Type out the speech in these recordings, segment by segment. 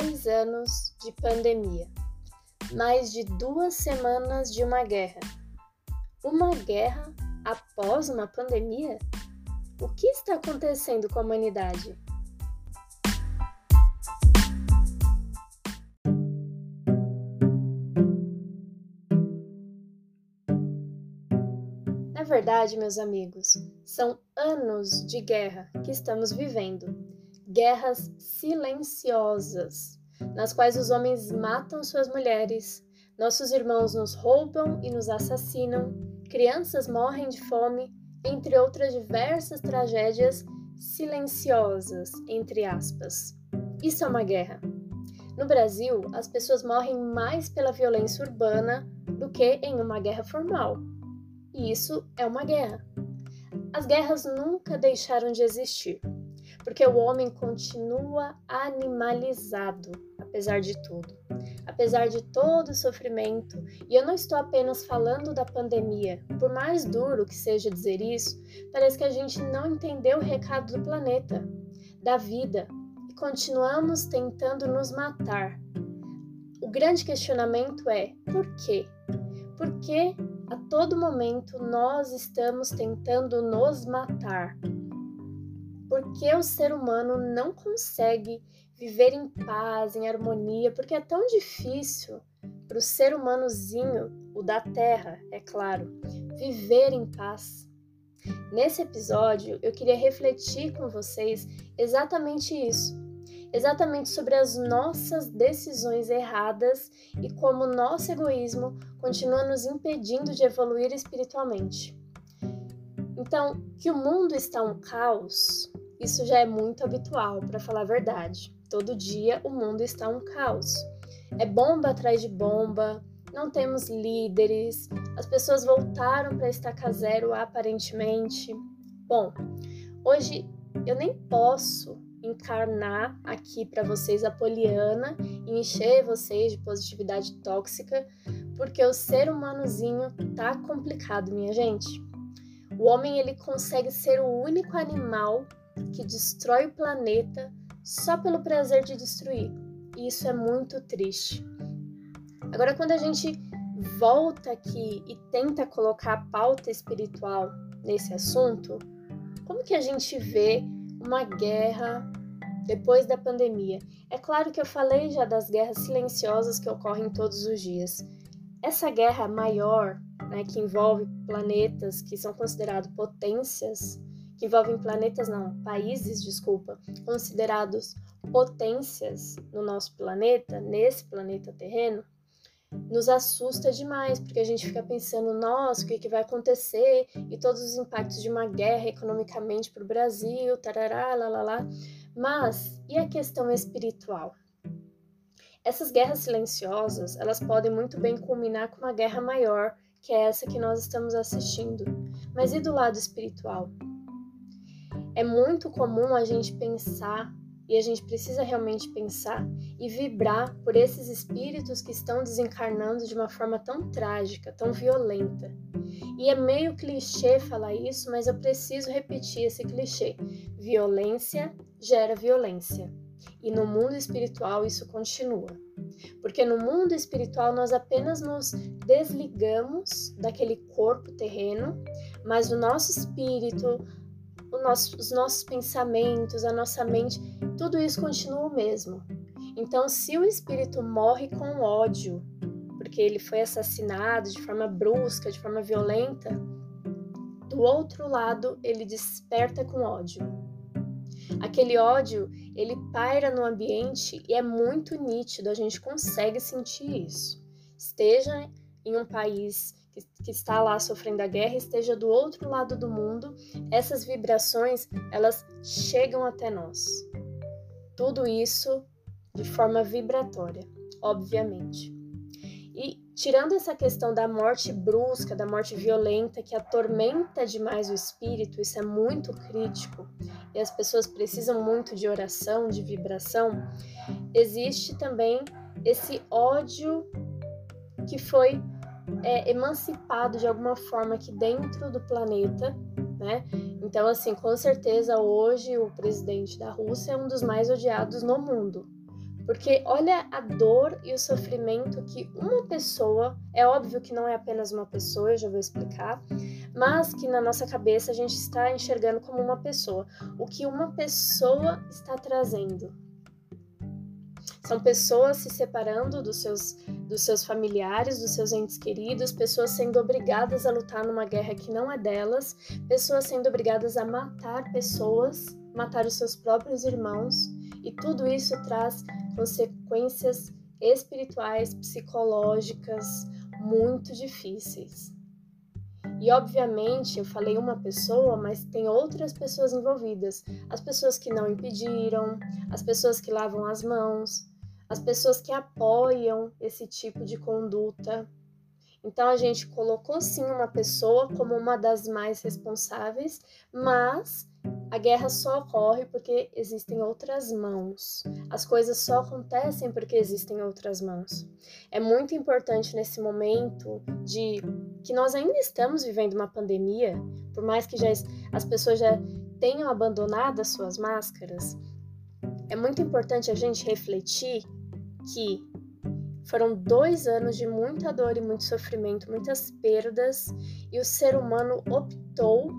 dois anos de pandemia, mais de duas semanas de uma guerra. Uma guerra após uma pandemia? O que está acontecendo com a humanidade? Na verdade, meus amigos, são anos de guerra que estamos vivendo guerras silenciosas, nas quais os homens matam suas mulheres, nossos irmãos nos roubam e nos assassinam, crianças morrem de fome, entre outras diversas tragédias silenciosas, entre aspas. Isso é uma guerra. No Brasil, as pessoas morrem mais pela violência urbana do que em uma guerra formal. E isso é uma guerra. As guerras nunca deixaram de existir porque o homem continua animalizado, apesar de tudo. Apesar de todo o sofrimento, e eu não estou apenas falando da pandemia, por mais duro que seja dizer isso, parece que a gente não entendeu o recado do planeta, da vida, e continuamos tentando nos matar. O grande questionamento é: por quê? Por que a todo momento nós estamos tentando nos matar? Porque o ser humano não consegue viver em paz, em harmonia, porque é tão difícil para o ser humanozinho, o da Terra, é claro, viver em paz. Nesse episódio, eu queria refletir com vocês exatamente isso. Exatamente sobre as nossas decisões erradas e como o nosso egoísmo continua nos impedindo de evoluir espiritualmente. Então, que o mundo está um caos, isso já é muito habitual, para falar a verdade. Todo dia o mundo está um caos. É bomba atrás de bomba, não temos líderes, as pessoas voltaram para estaca zero aparentemente. Bom, hoje eu nem posso encarnar aqui para vocês a poliana e encher vocês de positividade tóxica, porque o ser humanozinho tá complicado, minha gente. O homem ele consegue ser o único animal que destrói o planeta só pelo prazer de destruir. E isso é muito triste. Agora, quando a gente volta aqui e tenta colocar a pauta espiritual nesse assunto, como que a gente vê uma guerra depois da pandemia? É claro que eu falei já das guerras silenciosas que ocorrem todos os dias. Essa guerra maior né, que envolve planetas que são considerados potências, que envolvem planetas, não, países, desculpa, considerados potências no nosso planeta, nesse planeta terreno, nos assusta demais, porque a gente fica pensando, nossa, o que, que vai acontecer? E todos os impactos de uma guerra economicamente para o Brasil, tarará, lá. Mas, e a questão espiritual? Essas guerras silenciosas, elas podem muito bem culminar com uma guerra maior, que é essa que nós estamos assistindo. Mas e do lado espiritual? É muito comum a gente pensar e a gente precisa realmente pensar e vibrar por esses espíritos que estão desencarnando de uma forma tão trágica, tão violenta. E é meio clichê falar isso, mas eu preciso repetir esse clichê. Violência gera violência. E no mundo espiritual isso continua. Porque no mundo espiritual nós apenas nos desligamos daquele corpo terreno, mas o nosso espírito, nosso, os nossos pensamentos, a nossa mente, tudo isso continua o mesmo. Então, se o espírito morre com ódio, porque ele foi assassinado de forma brusca, de forma violenta, do outro lado ele desperta com ódio. Aquele ódio, ele paira no ambiente e é muito nítido, a gente consegue sentir isso. Esteja em um país que está lá sofrendo a guerra esteja do outro lado do mundo, essas vibrações elas chegam até nós. Tudo isso de forma vibratória, obviamente. E tirando essa questão da morte brusca, da morte violenta que atormenta demais o espírito, isso é muito crítico e as pessoas precisam muito de oração, de vibração. Existe também esse ódio que foi é, emancipado de alguma forma aqui dentro do planeta, né? Então, assim, com certeza hoje o presidente da Rússia é um dos mais odiados no mundo, Porque olha a dor e o sofrimento que uma pessoa, é óbvio que não é apenas uma pessoa, eu já vou explicar, mas que na nossa cabeça a gente está enxergando como uma pessoa. O que uma pessoa está trazendo. São pessoas se separando dos seus, dos seus familiares, dos seus entes queridos, pessoas sendo obrigadas a lutar numa guerra que não é delas, pessoas sendo obrigadas a matar pessoas, matar os seus próprios irmãos, e tudo isso traz consequências espirituais, psicológicas muito difíceis. E obviamente eu falei uma pessoa, mas tem outras pessoas envolvidas. As pessoas que não impediram, as pessoas que lavam as mãos, as pessoas que apoiam esse tipo de conduta. Então a gente colocou sim uma pessoa como uma das mais responsáveis, mas a guerra só ocorre porque existem outras mãos. As coisas só acontecem porque existem outras mãos. É muito importante nesse momento de que nós ainda estamos vivendo uma pandemia, por mais que já as pessoas já tenham abandonado as suas máscaras, é muito importante a gente refletir que foram dois anos de muita dor e muito sofrimento, muitas perdas, e o ser humano optou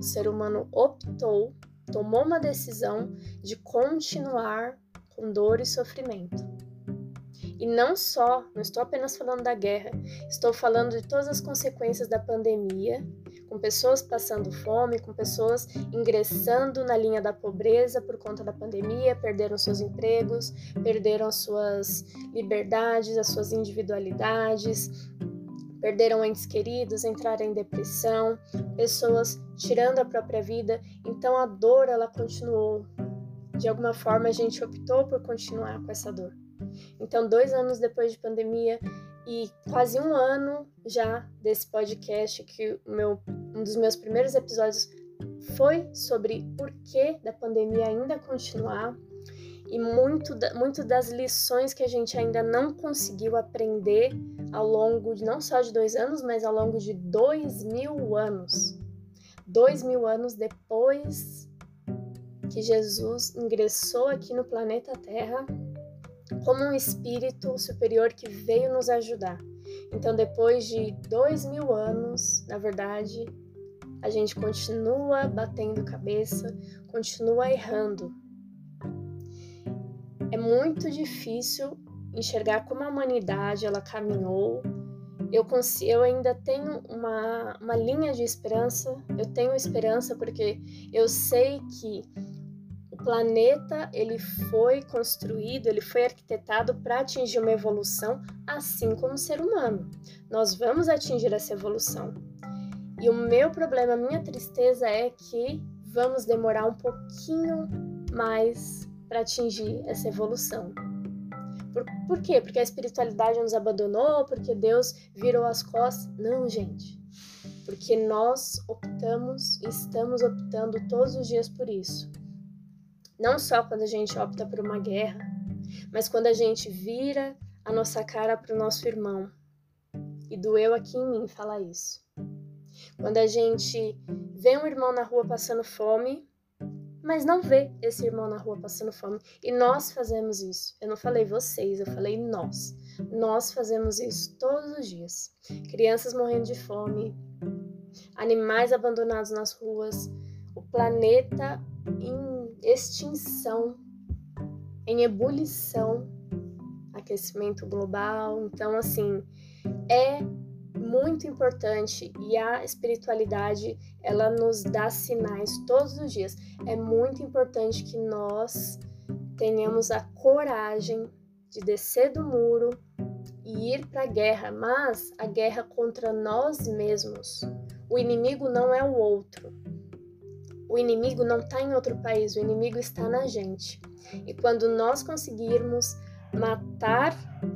o ser humano optou, tomou uma decisão de continuar com dor e sofrimento. E não só, não estou apenas falando da guerra, estou falando de todas as consequências da pandemia, com pessoas passando fome, com pessoas ingressando na linha da pobreza por conta da pandemia, perderam seus empregos, perderam as suas liberdades, as suas individualidades, perderam entes queridos, entraram em depressão, pessoas tirando a própria vida. Então a dor ela continuou. De alguma forma a gente optou por continuar com essa dor. Então dois anos depois de pandemia e quase um ano já desse podcast que o meu um dos meus primeiros episódios foi sobre por que da pandemia ainda continuar e muito, muito das lições que a gente ainda não conseguiu aprender ao longo de não só de dois anos, mas ao longo de dois mil anos. Dois mil anos depois que Jesus ingressou aqui no planeta Terra como um espírito superior que veio nos ajudar. Então, depois de dois mil anos, na verdade, a gente continua batendo cabeça, continua errando, é muito difícil enxergar como a humanidade ela caminhou. Eu, eu ainda tenho uma, uma linha de esperança, eu tenho esperança porque eu sei que o planeta ele foi construído, ele foi arquitetado para atingir uma evolução, assim como o ser humano. Nós vamos atingir essa evolução. E o meu problema, a minha tristeza é que vamos demorar um pouquinho mais para atingir essa evolução. Por, por quê? Porque a espiritualidade nos abandonou? Porque Deus virou as costas? Não, gente. Porque nós optamos e estamos optando todos os dias por isso. Não só quando a gente opta por uma guerra, mas quando a gente vira a nossa cara para o nosso irmão. E doeu aqui em mim falar isso. Quando a gente vê um irmão na rua passando fome mas não vê esse irmão na rua passando fome. E nós fazemos isso. Eu não falei vocês, eu falei nós. Nós fazemos isso todos os dias. Crianças morrendo de fome, animais abandonados nas ruas, o planeta em extinção, em ebulição, aquecimento global. Então, assim, é muito importante e a espiritualidade ela nos dá sinais todos os dias. É muito importante que nós tenhamos a coragem de descer do muro e ir para a guerra, mas a guerra contra nós mesmos. O inimigo não é o outro. O inimigo não está em outro país, o inimigo está na gente. E quando nós conseguirmos matar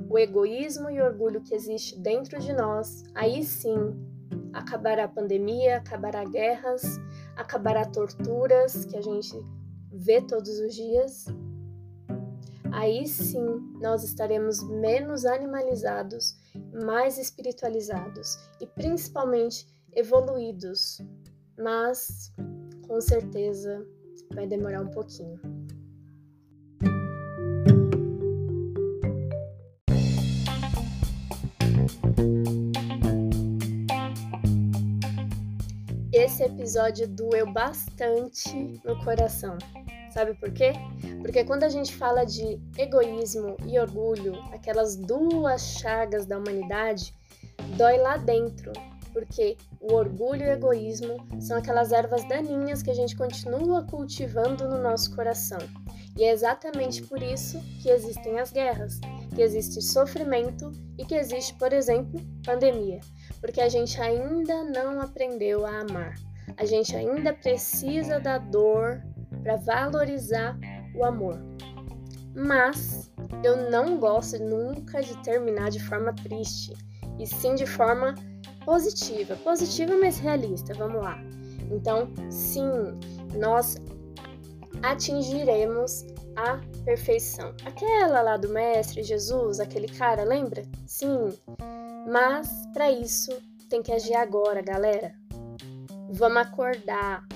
o egoísmo e orgulho que existe dentro de nós, aí sim acabará a pandemia, acabará guerras, acabará torturas que a gente vê todos os dias. Aí sim nós estaremos menos animalizados, mais espiritualizados e principalmente evoluídos. Mas com certeza vai demorar um pouquinho. Esse episódio doeu bastante no coração. Sabe por quê? Porque quando a gente fala de egoísmo e orgulho, aquelas duas chagas da humanidade, dói lá dentro, porque o orgulho e o egoísmo são aquelas ervas daninhas que a gente continua cultivando no nosso coração. E é exatamente por isso que existem as guerras, que existe sofrimento e que existe, por exemplo, pandemia, porque a gente ainda não aprendeu a amar. A gente ainda precisa da dor para valorizar o amor. Mas eu não gosto nunca de terminar de forma triste, e sim de forma positiva. Positiva, mas realista, vamos lá. Então, sim, nós atingiremos a perfeição. Aquela lá do Mestre Jesus, aquele cara, lembra? Sim. Mas para isso tem que agir agora, galera. Vamos acordar.